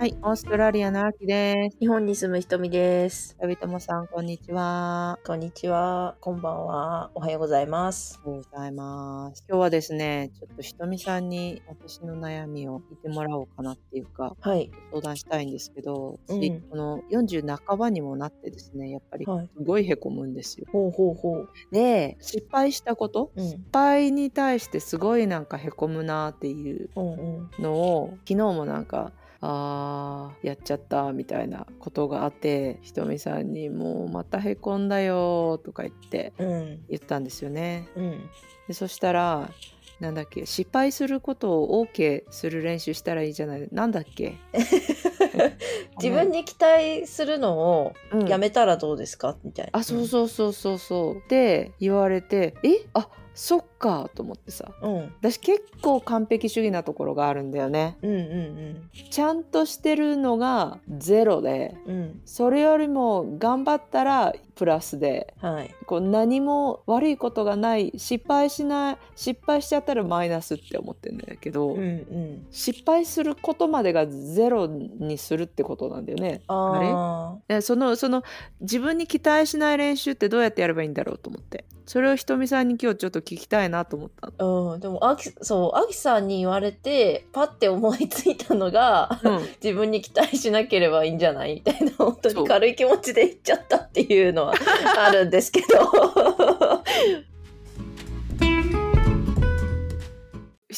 はい、オーストラリアの秋です。日本に住むひとみです。旅友さん、こんにちは。こんにちは。こんばんは。おはようございます。おはようございます。今日はですね、ちょっとひとみさんに私の悩みを聞いてもらおうかなっていうか、はい。相談したいんですけど、うん私この40半ばにもなってですね、やっぱりはい。すごいへこむんですよ。ほうほうほう。で、失敗したことうん。失敗に対してすごいなんかへこむなっていううんうん。のを昨日もなんかあーやっちゃったみたいなことがあってひとみさんに「もうまたへこんだよ」とか言ってうん。言ったんですよね。うん。でそしたらなんだっけ失敗することを OK する練習したらいいじゃないなんだっけ？自分に期待するのをうんやめたらどうですか？みたいな。あそうそうそうそうそうって言われてえ？あそっかと思ってさうん。うん。私結構完璧主義なところがあるんだよねうんうんちゃんとしてるのがゼロでうん。うん。それよりも頑張ったらプラスではい。こう何も悪いことがない失敗しない失敗しちゃったらマイナスって思ってるんだけど、うんうん。失敗することまでがゼロにするってことなんだよね。あえそのその自分に期待しない練習ってどうやってやればいいんだろうと思ってそれをひとみさんに今日ちょっと聞きたいなと思った。うん。でも、あき、そう、あきさんに言われて、パッて思いついたのが、うん自分に期待しなければいいんじゃないみたいな本当に軽い気持ちで言っちゃったっていうのはあるんですけど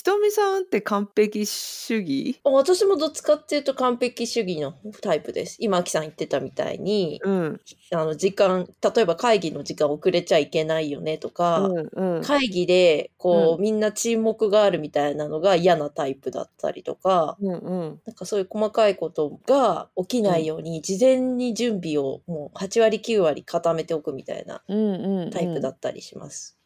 ひとみさんって完璧主義？私もどっちかっていうと完璧主義のタイプです。今あきさん言ってたみたいにうん。あの時間例えば会議の時間遅れちゃいけないよねとか、うんうん。会議でこう、うん。みんな沈黙があるみたいなのが嫌なタイプだったりとかうんうん。なんかそういう細かいことが起きないように事前に準備をもう8割9割固めておくみたいなタイプだったりします。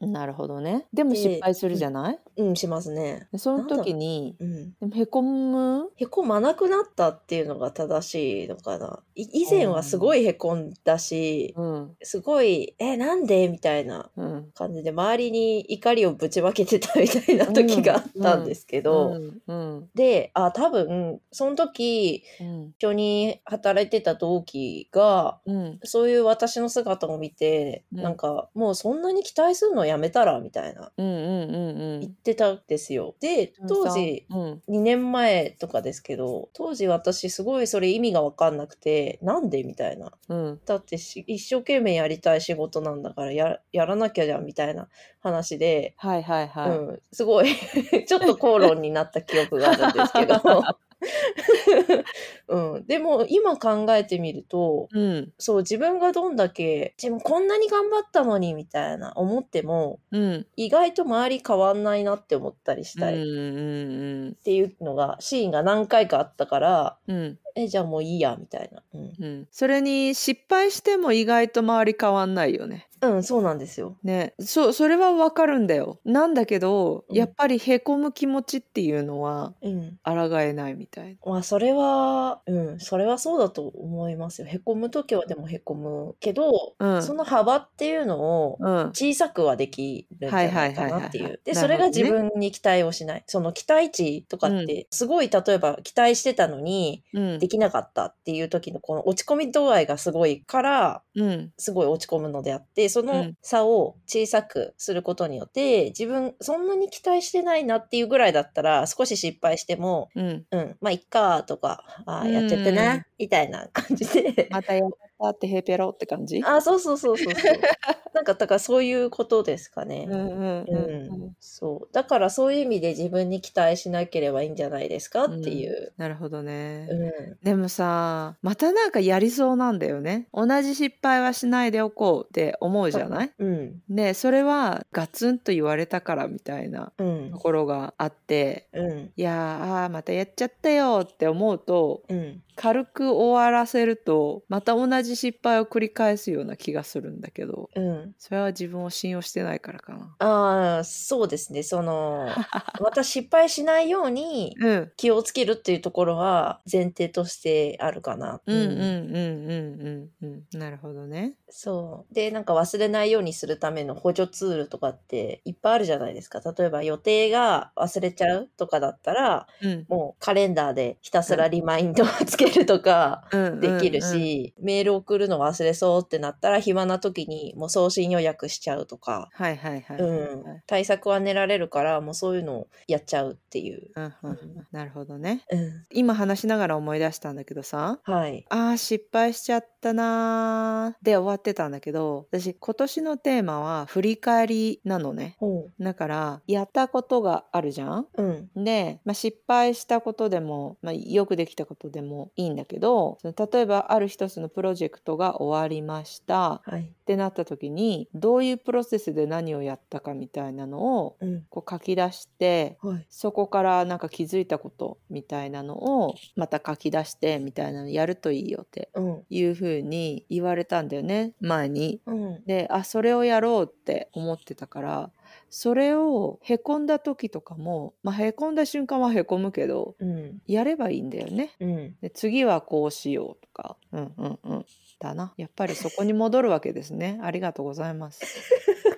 なるほどね。でもで失敗するじゃない、うん、しますね。でその時にうん。でもへこむ？へこまなくなったっていうのが正しいのかな。い以前はすごいへこんだし、うん。すごい、え、なんで？みたいなうん。感じで周りに怒りをぶちまけてたみたいな時があったんですけど、うん。うん。で、あ、多分、その時、うん。一緒に働いてた同期が、うん。そういう私の姿を見て、うん。なんか、もうそんなに期待するのやめたらみたいなうんうんうん。言ってたんですよ。で、当時、2年前とかですけど、当時私すごいそれ意味がわかんなくて、なんでみたいな。うんだって一生懸命やりたい仕事なんだからややらなきゃじゃんみたいな話で、はいはいはい、うん、すごいちょっと口論になった記憶があるんですけど、うん、でも今考えてみるとうん。そう自分がどんだけ自分こんなに頑張ったのにみたいな思ってもうん。意外と周り変わんないなって思ったりしたうんりっうんていうのがシーンが何回かあったからうん。えじゃあもういいやみたいな、うん。うん。それに失敗しても意外と周り変わんないよねうん、そうなんですよ。ね。そうそれはわかるんだよ。なんだけど、うん。やっぱりへこむ気持ちっていうのはうん。抗えないみたいまあそれは、うん、それはそうだと思いますよ。へこむときはでもへこむけど、うん。その幅っていうのをうん。小さくはできるんじゃないかなってはいはいはいはいはい。い。うで、なるほどね。それが自分に期待をしない。その期待値とかって、すごい例えば期待してたのにうん。できなかったっていう時のこの落ち込み度合いがすごいから、うん。すごい落ち込むのであって、そうのん。差を小さくすることによって、自分そんなに期待してないなっていうぐらいだったら、少し失敗しても、うん。うん、まあ、いっかとか、あやっちゃったな、みたいな感じで。またやったってへペロって感じ？あ、そうそうそうそうそう。なんか、だからそういうことですかね。うんうんううんん、そう。だからそういう意味で自分に期待しなければいいんじゃないですか？っていう。なるほどね、うん。でもさまたなんかやりそうなんだよね同じ失敗はしないでおこうって思うじゃない？うん。ねそれはガツンと言われたからみたいなうんと。ころがあってうん。いやーまたやっちゃったよって思うとうん。軽く終わらせるとまた同じ失敗を繰り返すような気がするんだけどうん。それは自分を信用してないからかな。ああ、そうですね。その、また失敗しないようにうん気をつけるっていうところは前提としてあるかな。うんうんうんうんうんうんなるほどね。そう。で、なんか忘れないようにするための補助ツールとかっていっぱいあるじゃないですか。例えば予定が忘れちゃうとかだったら、うんもうカレンダーでひたすらリマインドをつけるとかうんできるし、メール送るの忘れそうってなったら暇な時にもう送信予約しちゃうとか、はいはいはい。うん、対策は練られるからもうそういうのをやっちゃうっていう。うんうんうんなるほどね。うん、今話しながら思い出したんだけどさはい。あー失敗しちゃったなーで終わってたんだけど私今年のテーマは振り返りなのね。ほだからやったことがあるじゃん？う。うん。で、まあ、失敗したことでも、まあ、よくできたことでもいいんだけどその例えばある一つのプロジェクトが終わりましたはい。ってなった時にどういうプロセスで何をやったかみたいなのをうん。こう書き出してはい。そこからなんか気づいたことみたいなのをまた書き出してみたいなのやるといいよってうん。いう風に言われたんだよね前に。うん。であそれをやろうって思ってたからそれをへこんだ時とかも、まあ、へこんだ瞬間はへこむけどうん。やればいいんだよね。うん。で次はこうしようとかうんうんうんだなやっぱりそこに戻るわけですね ありがとうございます。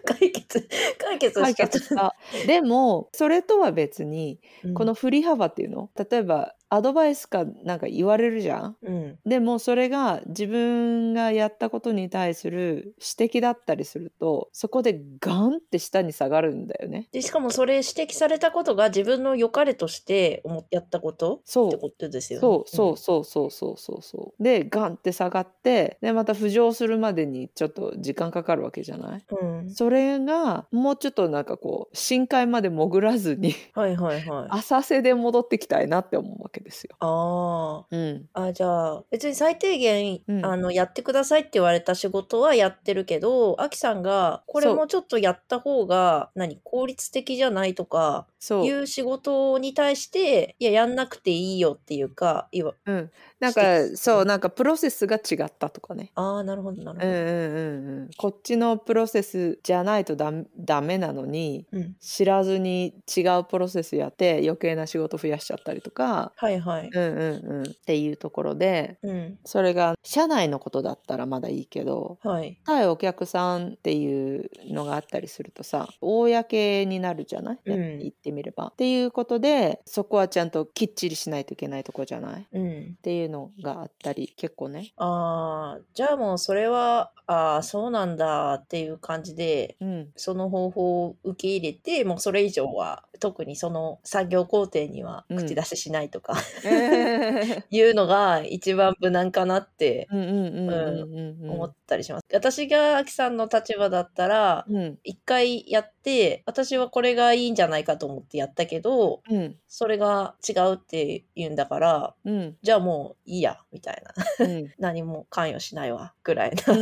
解決、解決解したでもそれとは別にうんこの、振り幅っていうの？例えばアドバイスかなんか言われるじゃん？うん。でもそれが自分がやったことに対する指摘だったりするとそこでガンって下に下がるんだよね。で、しかもそれ指摘されたことが自分の良かれとして思ってやったこと？そうってことですよね。そうそうそうそうそうそうそう。でガンって下がってでまた浮上するまでにちょっと時間かかるわけじゃない？うん。うん。それがもうちょっとなんかこう深海まで潜らずにはいはいはい。あ浅瀬で戻ってきたいなって思うわけですよ。あうん、ー。あ、じゃあ、別に最低限、うん。あの、やってくださいって言われた仕事はやってるけど、アキさんが、これもうちょっとやった方が、何、効率的じゃないとか、いう仕事に対して、いや、やんなくていいよっていうか、いわ、うん、なんかそうなんかプロセスが違ったとかね。ああ、なるほど、なるほど。うんうんうんうん、こっちのプロセスじゃないとダメダメなのにうん。知らずに違うプロセスやって余計な仕事増やしちゃったりとか、はいはい。うんうんうん、っていうところでうん。それが社内のことだったらまだいいけどはい。対お客さんっていうのがあったりするとさ公になるじゃない、うん言ってみれば。っていうことでそこはちゃんときっちりしないといけないとこじゃない？っうん。ていうのがあったり結構ね。ああ、じゃあもうそれは、ああ、そうなんだっていう感じで、うんその方法を受け入れて、もうそれ以上は、特にその作業工程にはうん。口出ししないとか、え いうのが一番無難かなって思ったりします。私がアキさんの立場だったら、うん。一回やって、私はこれがいいんじゃないかと思ってやったけど、うん。それが違うって言うんだから、うん。じゃあもういいや、みたいな。うん。何も関与しないわ、ぐらいなう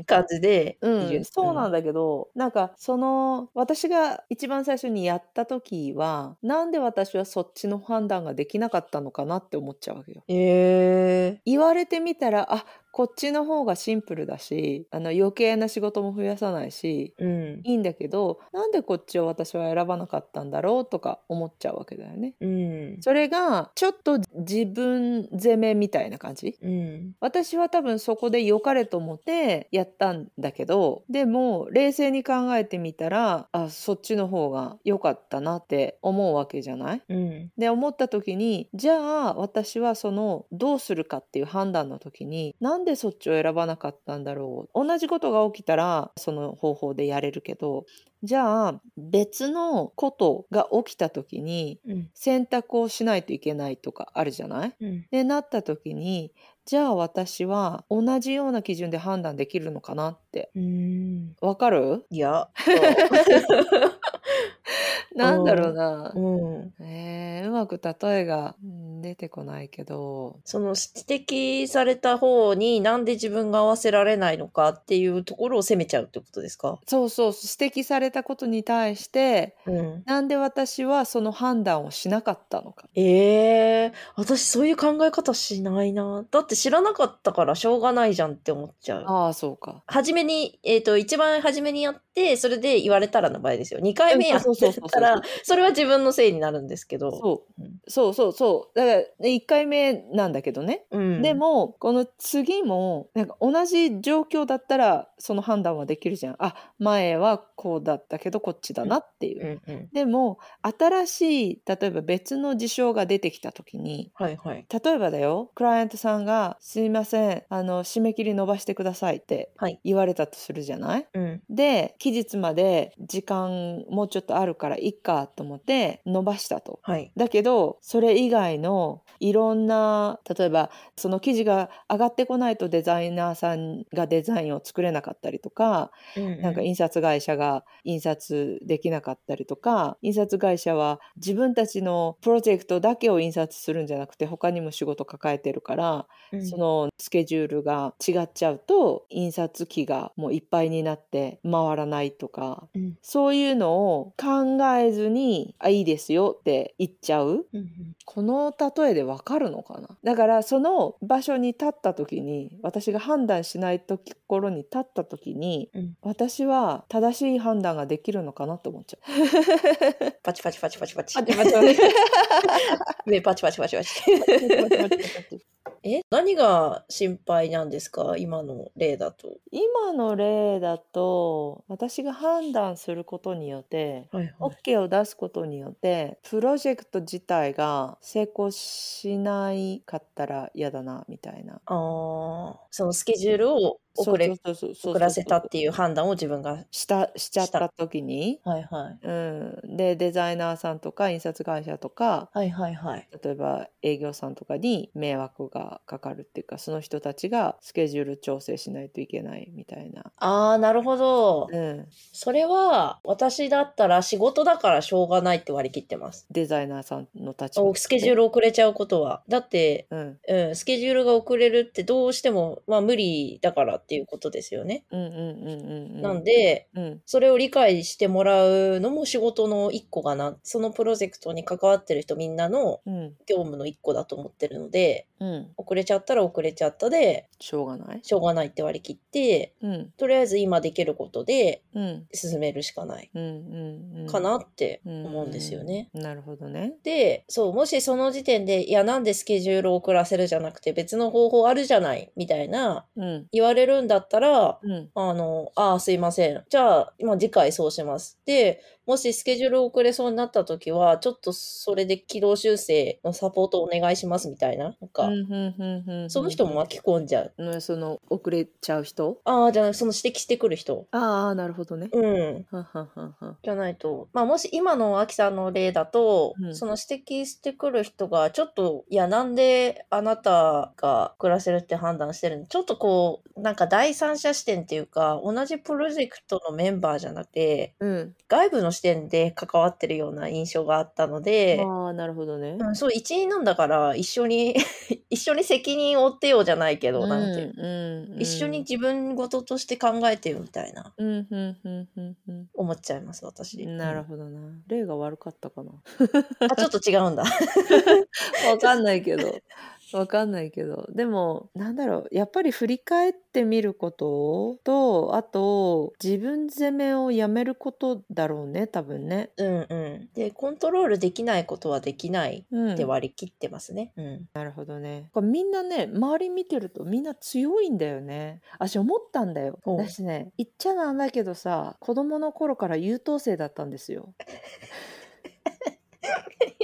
ん 感じで。そうなんだけど、なんかその私が一番最初にやった時はなんで私はそっちの判断ができなかったのかなって思っちゃうわけよ。ええ言われてみたらあこっちの方がシンプルだしあの余計な仕事も増やさないしうん。いいんだけどなんでこっちを私は選ばなかったんだろうとか思っちゃうわけだよね。うん。それがちょっと自分責めみたいな感じうん。私は多分そこで良かれと思ってやったんだけどでも冷静に考えてみたらあそっちの方が良かったなって思うわけじゃない？うん。で思った時にじゃあ私はそのどうするかっていう判断の時になんでそっちを選ばなかったんだろう？同じことが起きたらその方法でやれるけどじゃあ別のことが起きた時にうん。選択をしないといけないとかあるじゃない？うん。でなった時にじゃあ私は同じような基準で判断できるのかなってうん。わかる？いや。なんだろうなう、ん。えーうまく例えがうん出てこないけど、その指摘された方になんで自分が合わせられないのかっていうところを責めちゃうってことですか？そうそう、指摘されたことに対して、うん。なんで私はその判断をしなかったのか。ええ私そういう考え方しないな。だって知らなかったからしょうがないじゃんって思っちゃう。ああ、そうか。初めに、えっ、と、一番初めにやって、それで言われたらの場合ですよ。2回目やったら、それは自分のせいになるんですけど。そううん。そうそうそう。だから、1回目なんだけどね。うん。で、も、この次も、なんか同じ状況だったら、その判断はできるじゃん。あ、前はこうだったけど、こっちだなっていう。うんうん。でも、新しい、例えば別の事象が出てきた時に、はいはい。例えばだよ、クライアントさんが、すいません、あの、締め切り伸ばしてくださいってはい言われたとするじゃない？うん。で、期日まで時間もうちょっとあるからいいかと思って伸ばしたと。はい。だけど、それ以外のいろんな、例えばその記事が上がってこないとデザイナーさんがデザインを作れなかったりとか、うんなんか印刷会社が印刷できなかったりとか、印刷会社は自分たちのプロジェクトだけを印刷するんじゃなくて他にも仕事抱えてるから、うんそのスケジュールが違っちゃうと印刷機がもういっぱいになって回らないとかうん。そういうのを考えずに「あいいですよ」って言っちゃう。うんこの例えでわかるのかな？だからその場所に立った時に私が判断しないところに立った時にうん。私は正しい判断ができるのかなと思っちゃう。パチパチパチパチパチ。待って待って待って上パチパチパチパチ。え何が心配なんですか？今の例だと。今の例だと私が判断することによってはいはい。OK を出すことによってプロジェクト自体が成功しないかったら嫌だなみたいな。ああ、そのスケジュールを遅れ、遅らせたっていう判断を自分が。したしちゃった時に、はいはい。うん、でデザイナーさんとか印刷会社とかはいはいはい。例えば営業さんとかに迷惑がかかるっていうかその人たちがスケジュール調整しないといけないみたいな。ああ、なるほど。うん、それは、私だったら仕事だからしょうがないって割り切ってます。デザイナーさんの立場おスケジュール、ル遅れちゃうことは。だって、うん、うん、スケジュールが遅れるってどうしても、まあ無理だからっていうことですよね。うんうんうんうんうん。なんで、うん。それを理解してもらうのも仕事の一個かな。そのプロジェクトに関わってる人みんなのうん。業務の一個だと思ってるので、うん。遅れちゃったら遅れちゃったで、しょうがない。しょうがないって割り切って、うん。とりあえず今できることでうん。進めるしかない。かなってうん思うんですよね。なるほどね。で、そう、もしその時点で、いや、なんでスケジュールを遅らせるじゃなくて別の方法あるじゃない、みたいなうん。言われるんだったら、うんあの、ああ、すいません。じゃあ、今次回そうします。で、もしスケジュール遅れそうになった時は、ちょっとそれで軌道修正のサポートお願いしますみたいな。なんか、その人も巻き込んじゃう。うんその遅れちゃう人？ああ、じゃあ、その指摘してくる人。ああなるほどねうん。ははははじゃないと。まあ、もし今のアキさんの例だと、うんその指摘してくる人が、ちょっと、いや、なんであなたが暮らせるって判断してるのちょっとこう、なんか第三者視点っていうか、同じプロジェクトのメンバーじゃなくて、うん外部の視点で関わってるような印象があったので、ああなるほどね。うん、そう、一員なんだから、一緒に、一緒に責任を負ってよじゃないけど、なんていう。うんうん。うん一緒に自分事として考えてよみたいな、うんうんうんうんうん思っちゃいます、私。なるほどな。例が悪かったかな。あ、ちょっと違うんだ。わかんないけどわかんないけどでもなんだろうやっぱり振り返ってみることとあと自分責めをやめることだろうね多分ね。うんうん。で、コントロールできないことはできないうんって割り切ってますね。うん。なるほどね。これみんなね周り見てるとみんな強いんだよね。私思ったんだよ。私ね言っちゃなんだけどさ子供の頃から優等生だったんですよ。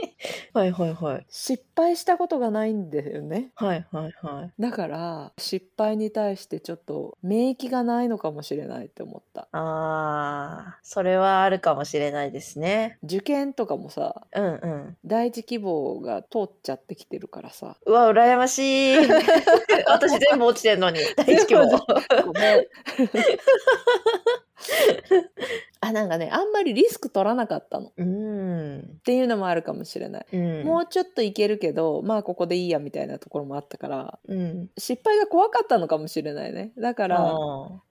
はいはいはい。失敗したことがないんだよね。はいはいはい。だから失敗に対してちょっと免疫がないのかもしれないって思った。あー、それはあるかもしれないですね。受験とかもさうんうん。第一希望が通っちゃってきてるからさうわ、羨ましい。私全部落ちてんのに。第一希望。ごめん あなんかねあんまりリスク取らなかったのっうん。ていうのもあるかもしれない、うん。もうちょっといけるけどまあここでいいやみたいなところもあったからうん。失敗が怖かったのかもしれないねだから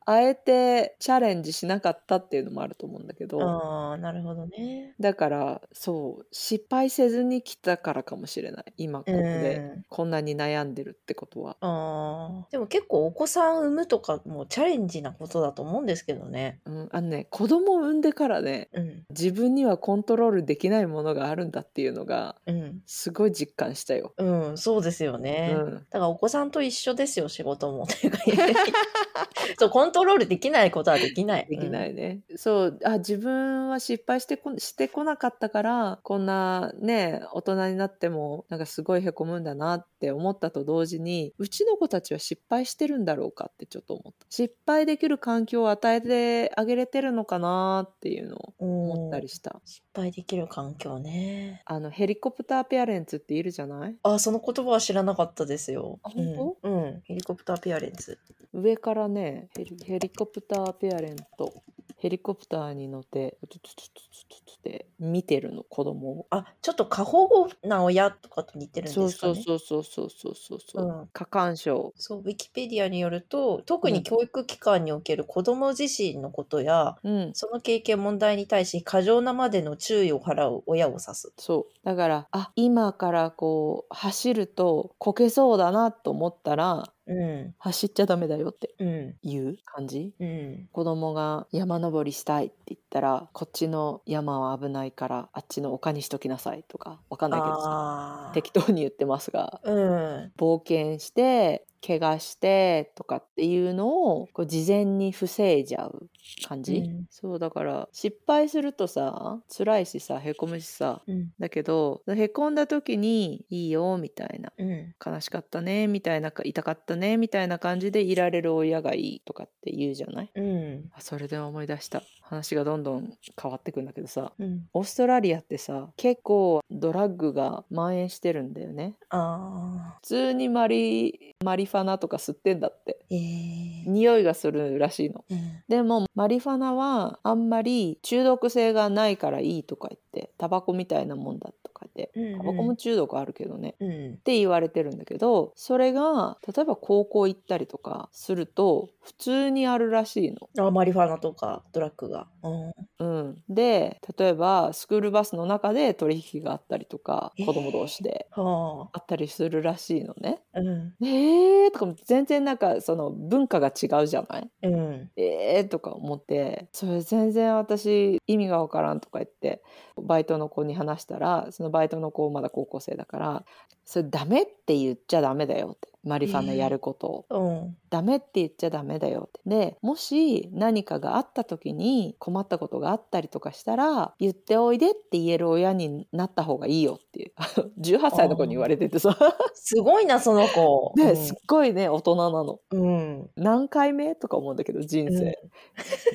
ああえてチャレンジしなかったっていうのもあると思うんだけあ。どああ、なるほどね。だからそう失敗せずに来たからかもしれない今ここでうんこんなに悩んでるってことは。ああ。でも結構お子さん産むとかもチャレンジなことだと思うんですけどね。うん、あのね子供を産んでからねうん。自分にはコントロールできないものがあるんだっていうのがうん。すごい実感したよ。うん、そうですようね。ん、だからお子さんと一緒ですよ、仕事も。そう、コントロールできないことはできない。できないね、そうあ自分は失敗してこしてこなかったからこんなね大人になってもなんかすごいへこむんだなって思ったと同時にうちの子たちは失敗してるんだろうかってちょっと思った失敗できる環境を与えてあげれてるのかなっていうのをうん。思ったりした、失敗できる環境ね。あのヘリコプターペアレンツっているじゃない？あ、その言葉は知らなかったですよ。あ本うん、うん。ヘリコプターペアレンツ。上からねヘリヘリコプターペアレントヘリコプターに乗ってトゥトゥトゥトゥトゥトゥって見てるの子供をあ、ちょっと過保護な親とかと似てるんそうですかね。そうそうそうそうそうそうそう、うん過干渉そう、ウィキペディアによると、特に教育機関における子供自身のことや、うんその経験問題に対し過剰なまでの注意を払う親を指す。そうだからあ今からこう走るとこけそうだなと思ったらうん、走っちゃダメだよってうん、いう感じ？うん。子供が山登りしたいって言ったらこっちの山は危ないからあっちの丘にしときなさいとかわかんないけどさ。適当に言ってますが。うん、冒険して怪我してとかっていうのをこう事前に防いじゃう感じ、うん。そうだから失敗するとさ辛いしさへこむしさうん、だけどへこんだ時にいいよみたいなうん。悲しかったねみたいな痛かったねみたいな感じでいられる親がいいとかって言うじゃない？うん、あそれで思い出した。話がどんどん変わってくんだけどさうん。オーストラリアってさ結構ドラッグが蔓延してるんだよね。普通にマリマリファナとか吸ってんだって。ええ匂いがするらしいの。うん、でもマリファナはあんまり中毒性がないからいいとか言ってタバコみたいなもんだとか言って。うんうん。タバコも中毒あるけどね。うん。っ。て言われてるんだけどそれが例えば高校行ったりとかすると普通にあるらしいの。あ、マリファナとかドラッグが。うん。うん、で例えばスクールバスの中で取引があったりとかえー子供同士ではあったりするらしいのね。あ。うん。えーとかも全然なんかその文化が違うじゃない？うん。えーとか思ってそれ全然私意味がわからんとか言ってバイトの子に話したらそのバイトの子まだ高校生だからそれダメって言っちゃダメだよってマリファナやることを、うん。ダメって言っちゃダメだよってでもし何かがあった時に困ったことがあったりとかしたら言っておいでって言える親になった方がいいよっていう 18歳の子に言われててさすごいな、その子。ねすっごいね大人なのうん。何回目とか思うんだけど人生、うん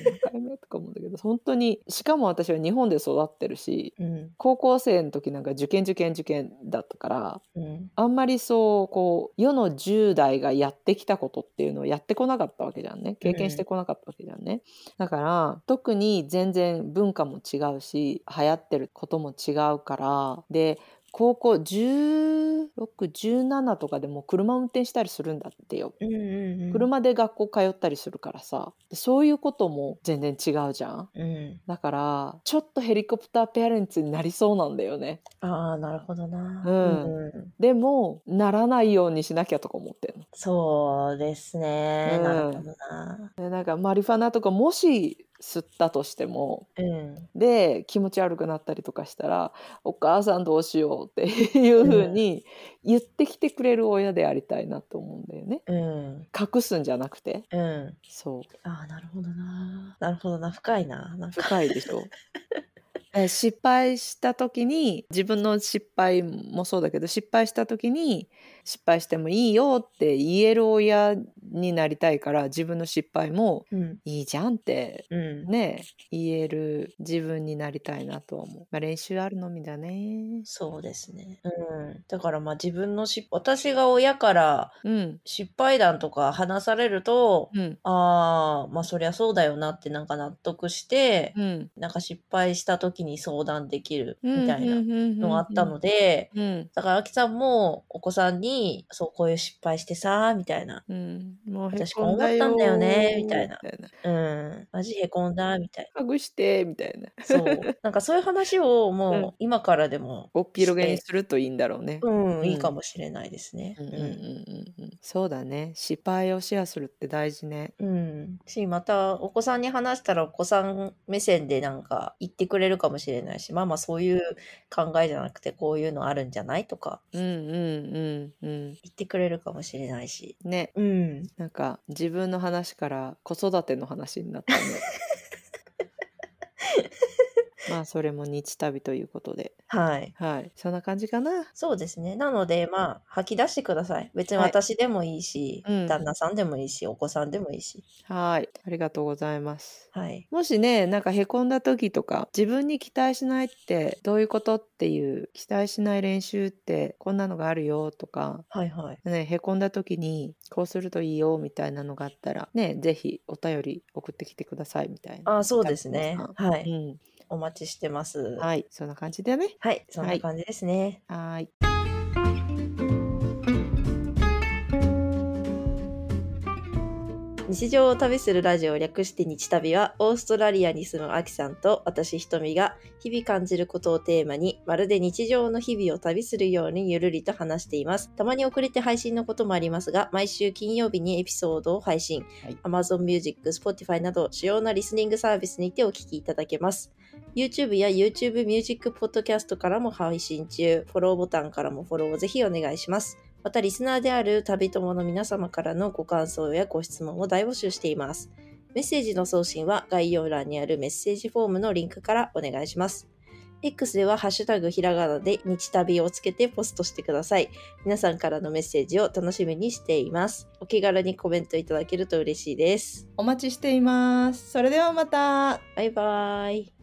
何回目とか思うんだけど本当にしかも私は日本で育ってるしうん。高校生の時なんか受験受験受験だったからうん。あんまりそうこう世の10代がやってきたことっていうのをやってこなかったわけじゃんね。経験してこなかったわけじゃんね、だから特に全然文化も違うし流行ってることも違うから。で高校1617とかでも車運転したりするんだってようんうんうん。車で学校通ったりするからさでそういうことも全然違うじゃんうん。だからちょっとヘリコプターペアレンツになりそうなんだよねああ、なるほどな。うんん。でもならないようにしなきゃとか思ってんのそうですね。うんなるほどな。でなんかマリファナとかもし吸ったとしてもうん。で気持ち悪くなったりとかしたらお母さんどうしようっていう風に言ってきてくれる親でありたいなと思うんだよねうん。隠すんじゃなくてうん。そうああ、なるほどな。なるほどな。深いな。な。深いでしょ え失敗した時に自分の失敗もそうだけど失敗した時に失敗してもいいよって言える親になりたいから自分の失敗もうん。いいじゃんってうん。ね言える自分になりたいなとは思う。まあ、練習あるのみだね。そうですね。うん。だからまあ自分のし、私が親からうん。失敗談とか話されると、うん。ああ、まあそりゃそうだよなってなんか納得して、うん。なんか失敗した時に相談できるうんみたいなのがあったので、うん。だから、あきさんもお子さんに、そう、こういう失敗してさ、みたいな。うん。もうへ私こんだよ思ったんだよねみたいな。うん。マジへこんだ、みたいハグして、みたいな。な。そう。なんかそういう話をもう、うん今からでも、おっぴろげにするといいんだろうね。うん、うんいいかもしれないですね。うんうんうんうんうん。そうだね。失敗をシェアするって大事ね。うん。うん。し、また、お子さんに話したら、お子さん目線でなんか言ってくれるかもしれないし、まあまあそういう考えじゃなくて、こういうのあるんじゃないとか、うんうんうんうん。言ってくれるかもしれないし。ね。うん。なんか自分の話から子育ての話になったね。まあそれも日旅ということで。はい。はい。そんな感じかな。そうですね。なので、まあ、吐き出してください。別にはい私でもいいし、うん旦那さんでもいいし、お子さんでもいいし。はい。ありがとうございます。はい。もしね、なんかへこんだ時とか、自分に期待しないってどういうことっていう、期待しない練習ってこんなのがあるよとか、はいはい。ね、へこんだ時にこうするといいよみたいなのがあったら、ね、ぜひお便り送ってきてくださいみたいな。あ、そうですねはい。うん。お待ちしてます。はい。はい。そんな感じだね。そんな感じですね。はい。日常を旅するラジオ略して日旅はオーストラリアに住むアキさんと私ひとみが日々感じることをテーマにまるで日常の日々を旅するようにゆるりと話しています。たまに遅れて配信のこともありますが毎週金曜日にエピソードを配信。はい Amazon Music、Spotify など主要なリスニングサービスにてお聞きいただけます。YouTube や YouTube Music Podcast からも配信中、フォローボタンからもフォローをぜひお願いします。また、リスナーである旅友の皆様からのご感想やご質問を大募集しています。メッセージの送信は概要欄にあるメッセージフォームのリンクからお願いします。X ではハッシュタグひらがなで日旅をつけてポストしてください。皆さんからのメッセージを楽しみにしています。お気軽にコメントいただけると嬉しいです。お待ちしています。それではまた。バイバイ。